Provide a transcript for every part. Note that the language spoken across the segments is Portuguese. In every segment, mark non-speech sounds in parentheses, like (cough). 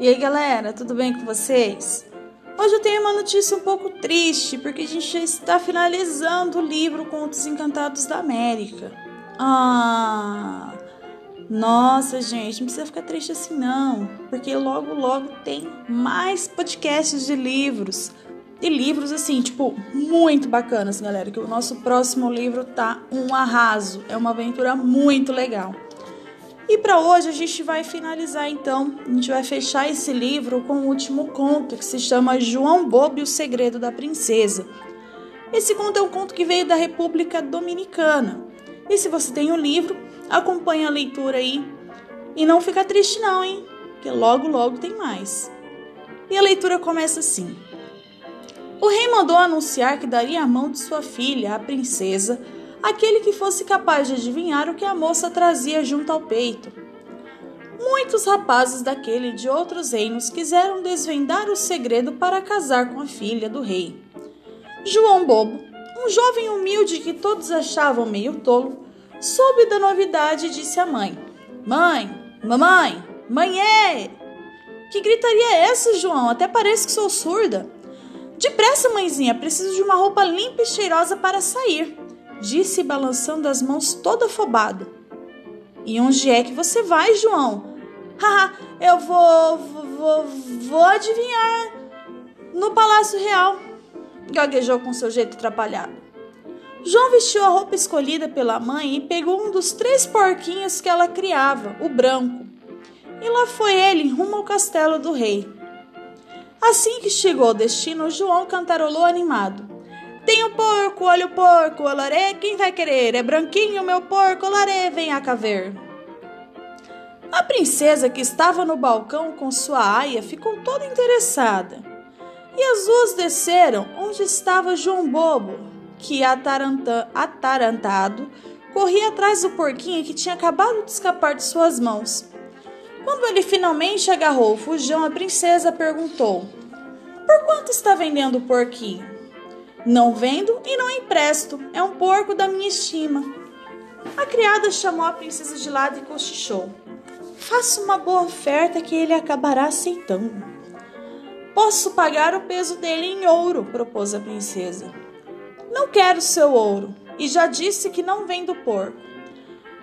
E aí, galera, tudo bem com vocês? Hoje eu tenho uma notícia um pouco triste, porque a gente já está finalizando o livro Contos Encantados da América. Ah, nossa, gente, não precisa ficar triste assim não, porque logo logo tem mais podcasts de livros. E livros assim, tipo, muito bacanas, galera, que o nosso próximo livro tá um arraso, é uma aventura muito legal. E para hoje a gente vai finalizar então, a gente vai fechar esse livro com o último conto que se chama João Bobo e o Segredo da Princesa. Esse conto é um conto que veio da República Dominicana. E se você tem o livro, acompanhe a leitura aí e não fica triste não, hein? Que logo logo tem mais. E a leitura começa assim: O rei mandou anunciar que daria a mão de sua filha, a princesa, aquele que fosse capaz de adivinhar o que a moça trazia junto ao peito. Muitos rapazes daquele e de outros reinos quiseram desvendar o segredo para casar com a filha do rei. João Bobo, um jovem humilde que todos achavam meio tolo, soube da novidade e disse à mãe: Mãe, mamãe, mãe Que gritaria é essa, João? Até parece que sou surda. Depressa, mãezinha, preciso de uma roupa limpa e cheirosa para sair disse balançando as mãos todo afobado. E onde é que você vai, João? (laughs) Haha, eu vou, vou, vou adivinhar. No Palácio Real, gaguejou com seu jeito atrapalhado. João vestiu a roupa escolhida pela mãe e pegou um dos três porquinhos que ela criava, o branco. E lá foi ele rumo ao castelo do rei. Assim que chegou ao destino, João cantarolou animado. Tenho porco, olha o porco, olaré, quem vai querer? É branquinho meu porco, olaré, vem cá ver. A princesa que estava no balcão com sua aia ficou toda interessada. E as duas desceram onde estava João Bobo, que atarantado corria atrás do porquinho que tinha acabado de escapar de suas mãos. Quando ele finalmente agarrou o fujão, a princesa perguntou: Por quanto está vendendo o porquinho? Não vendo e não empresto, é um porco da minha estima. A criada chamou a princesa de lado e cochichou. Faça uma boa oferta que ele acabará aceitando. Posso pagar o peso dele em ouro, propôs a princesa. Não quero seu ouro, e já disse que não vendo porco.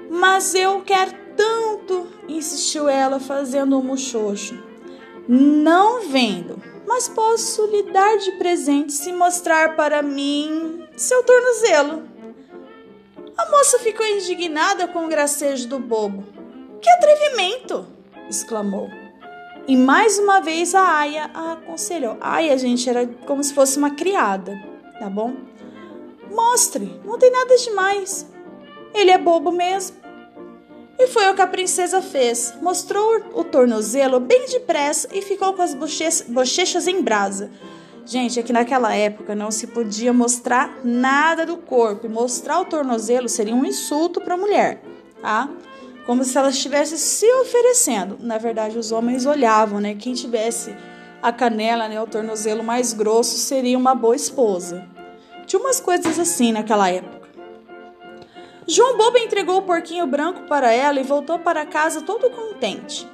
Mas eu quero tanto, insistiu ela, fazendo um muxoxo. Não vendo, mas posso lhe dar de presente se mostrar para mim seu tornozelo. A moça ficou indignada com o gracejo do bobo. Que atrevimento! exclamou. E mais uma vez a Aya a aconselhou. Aya, gente, era como se fosse uma criada, tá bom? Mostre, não tem nada demais. Ele é bobo mesmo. E foi o que a princesa fez. Mostrou o tornozelo bem depressa e ficou com as bochechas em brasa. Gente, é que naquela época não se podia mostrar nada do corpo. E mostrar o tornozelo seria um insulto para a mulher, tá? Como se ela estivesse se oferecendo. Na verdade, os homens olhavam, né? Quem tivesse a canela, né, o tornozelo mais grosso, seria uma boa esposa. Tinha umas coisas assim naquela época. João Bobo entregou o porquinho branco para ela e voltou para casa todo contente.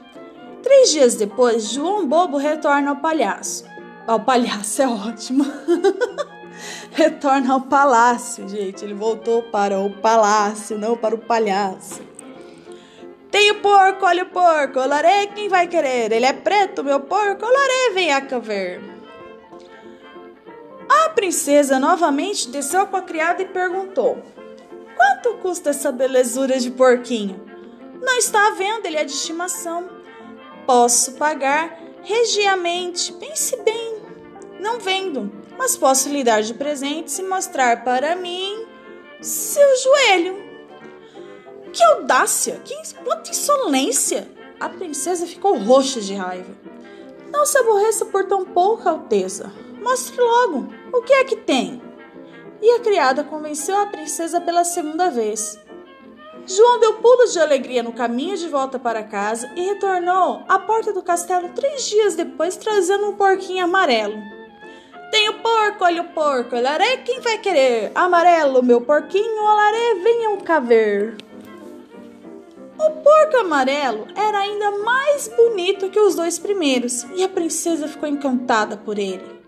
Três dias depois, João Bobo retorna ao palhaço. Ao palhaço é ótimo. (laughs) retorna ao palácio, gente. Ele voltou para o palácio, não para o palhaço. Tem o porco, olha o porco, olaré, quem vai querer? Ele é preto, meu porco, olaré, vem cá ver. A princesa novamente desceu com a criada e perguntou: Quanto custa essa belezura de porquinho? Não está à venda, ele é de estimação. Posso pagar regiamente, pense bem. Não vendo, mas posso lhe dar de presente se mostrar para mim seu joelho. Que audácia, que quanta insolência! A princesa ficou roxa de raiva. Não se aborreça por tão pouca alteza. Mostre logo, o que é que tem? E a criada convenceu a princesa pela segunda vez. João deu pulos de alegria no caminho de volta para casa e retornou à porta do castelo três dias depois trazendo um porquinho amarelo. Tenho porco, olha o porco, olaré, quem vai querer? Amarelo, meu porquinho, olaré, venham cá ver. O porco amarelo era ainda mais bonito que os dois primeiros e a princesa ficou encantada por ele.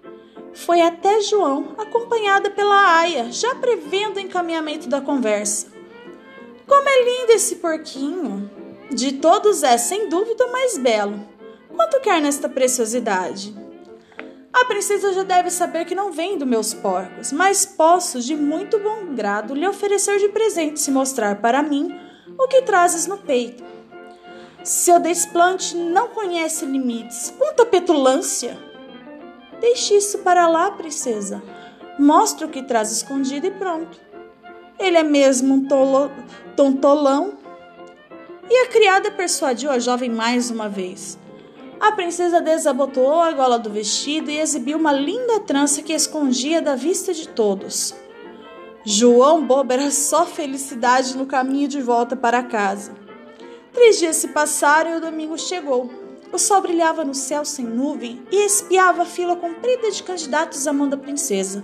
Foi até João, acompanhada pela Aia, já prevendo o encaminhamento da conversa. Como é lindo esse porquinho! De todos é, sem dúvida, o mais belo. Quanto quer nesta preciosidade? A princesa já deve saber que não vendo meus porcos, mas posso, de muito bom grado, lhe oferecer de presente se mostrar para mim o que trazes no peito. Seu desplante não conhece limites. Quanta petulância! Deixe isso para lá, princesa. Mostra o que traz escondido e pronto. Ele é mesmo um tolo, tontolão. E a criada persuadiu a jovem mais uma vez. A princesa desabotoou a gola do vestido e exibiu uma linda trança que escondia da vista de todos. João Bobo era só felicidade no caminho de volta para casa. Três dias se passaram e o domingo chegou. O sol brilhava no céu sem nuvem e espiava a fila comprida de candidatos à mão da princesa.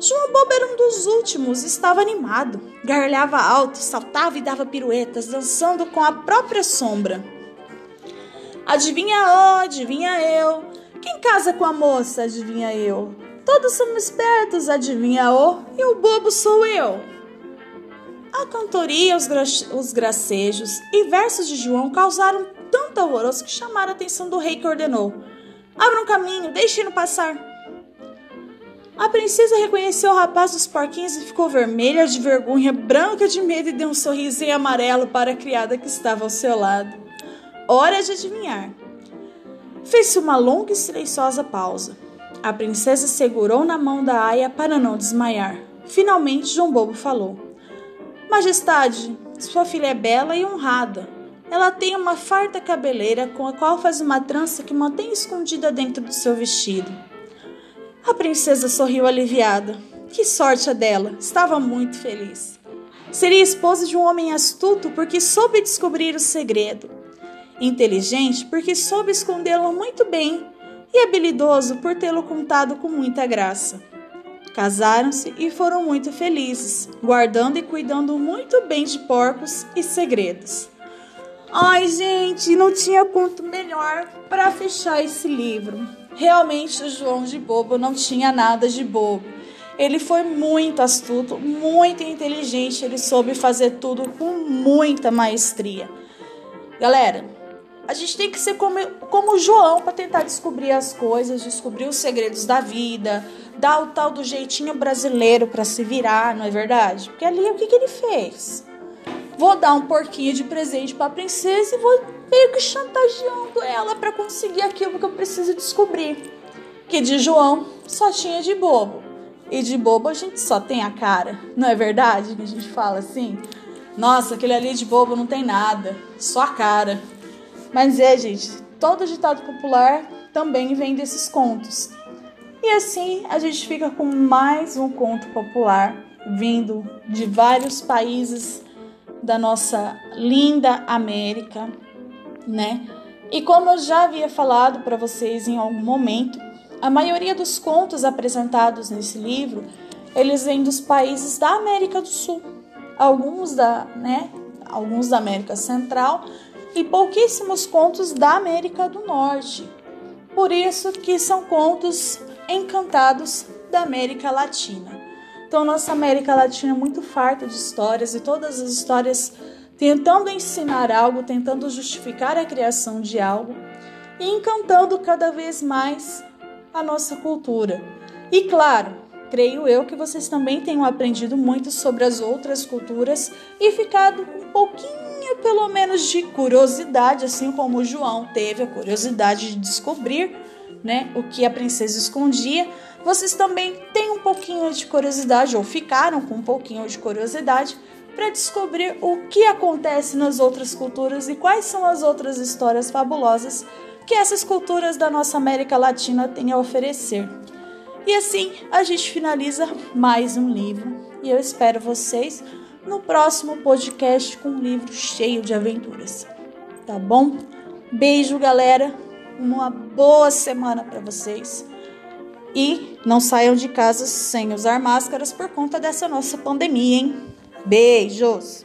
João Bobo era um dos últimos, estava animado. Gargalhava alto, saltava e dava piruetas, dançando com a própria sombra. Adivinha oh, adivinha eu. Quem casa com a moça, adivinha eu. Todos somos espertos, adivinha o, e o bobo sou eu. A cantoria, os, gra os gracejos e versos de João causaram tanto alvoroço que chamaram a atenção do rei que ordenou: Abra um caminho, deixe-no passar. A princesa reconheceu o rapaz dos porquinhos e ficou vermelha de vergonha, branca de medo e deu um sorriso em amarelo para a criada que estava ao seu lado. Hora de adivinhar. Fez-se uma longa e silenciosa pausa. A princesa segurou na mão da aia para não desmaiar. Finalmente, João Bobo falou: Majestade, sua filha é bela e honrada. Ela tem uma farta cabeleira com a qual faz uma trança que mantém escondida dentro do seu vestido. A princesa sorriu aliviada. Que sorte a dela! Estava muito feliz. Seria esposa de um homem astuto porque soube descobrir o segredo. Inteligente porque soube escondê-lo muito bem e habilidoso por tê-lo contado com muita graça. Casaram-se e foram muito felizes, guardando e cuidando muito bem de porcos e segredos. Ai, gente, não tinha conto melhor para fechar esse livro. Realmente, o João de Bobo não tinha nada de bobo. Ele foi muito astuto, muito inteligente, ele soube fazer tudo com muita maestria. Galera, a gente tem que ser como, como o João para tentar descobrir as coisas, descobrir os segredos da vida, dar o tal do jeitinho brasileiro para se virar, não é verdade? Porque ali o que, que ele fez? Vou dar um porquinho de presente para a princesa e vou meio que chantageando ela para conseguir aquilo que eu preciso descobrir. Que de João só tinha de bobo. E de bobo a gente só tem a cara, não é verdade que a gente fala assim? Nossa, aquele ali de bobo não tem nada, só a cara. Mas é, gente, todo ditado popular também vem desses contos. E assim a gente fica com mais um conto popular vindo de vários países da nossa linda América, né? E como eu já havia falado para vocês em algum momento, a maioria dos contos apresentados nesse livro, eles vêm dos países da América do Sul. Alguns da, né, alguns da América Central e pouquíssimos contos da América do Norte. Por isso que são contos encantados da América Latina. Então, nossa América Latina é muito farta de histórias e todas as histórias tentando ensinar algo, tentando justificar a criação de algo e encantando cada vez mais a nossa cultura. E claro, creio eu que vocês também tenham aprendido muito sobre as outras culturas e ficado um pouquinho pelo menos de curiosidade, assim como o João teve a curiosidade de descobrir, né, o que a princesa escondia, vocês também têm um pouquinho de curiosidade ou ficaram com um pouquinho de curiosidade para descobrir o que acontece nas outras culturas e quais são as outras histórias fabulosas que essas culturas da nossa América Latina têm a oferecer. E assim a gente finaliza mais um livro e eu espero vocês no próximo podcast com um livro cheio de aventuras. Tá bom? Beijo, galera. Uma boa semana para vocês. E não saiam de casa sem usar máscaras por conta dessa nossa pandemia, hein? Beijos!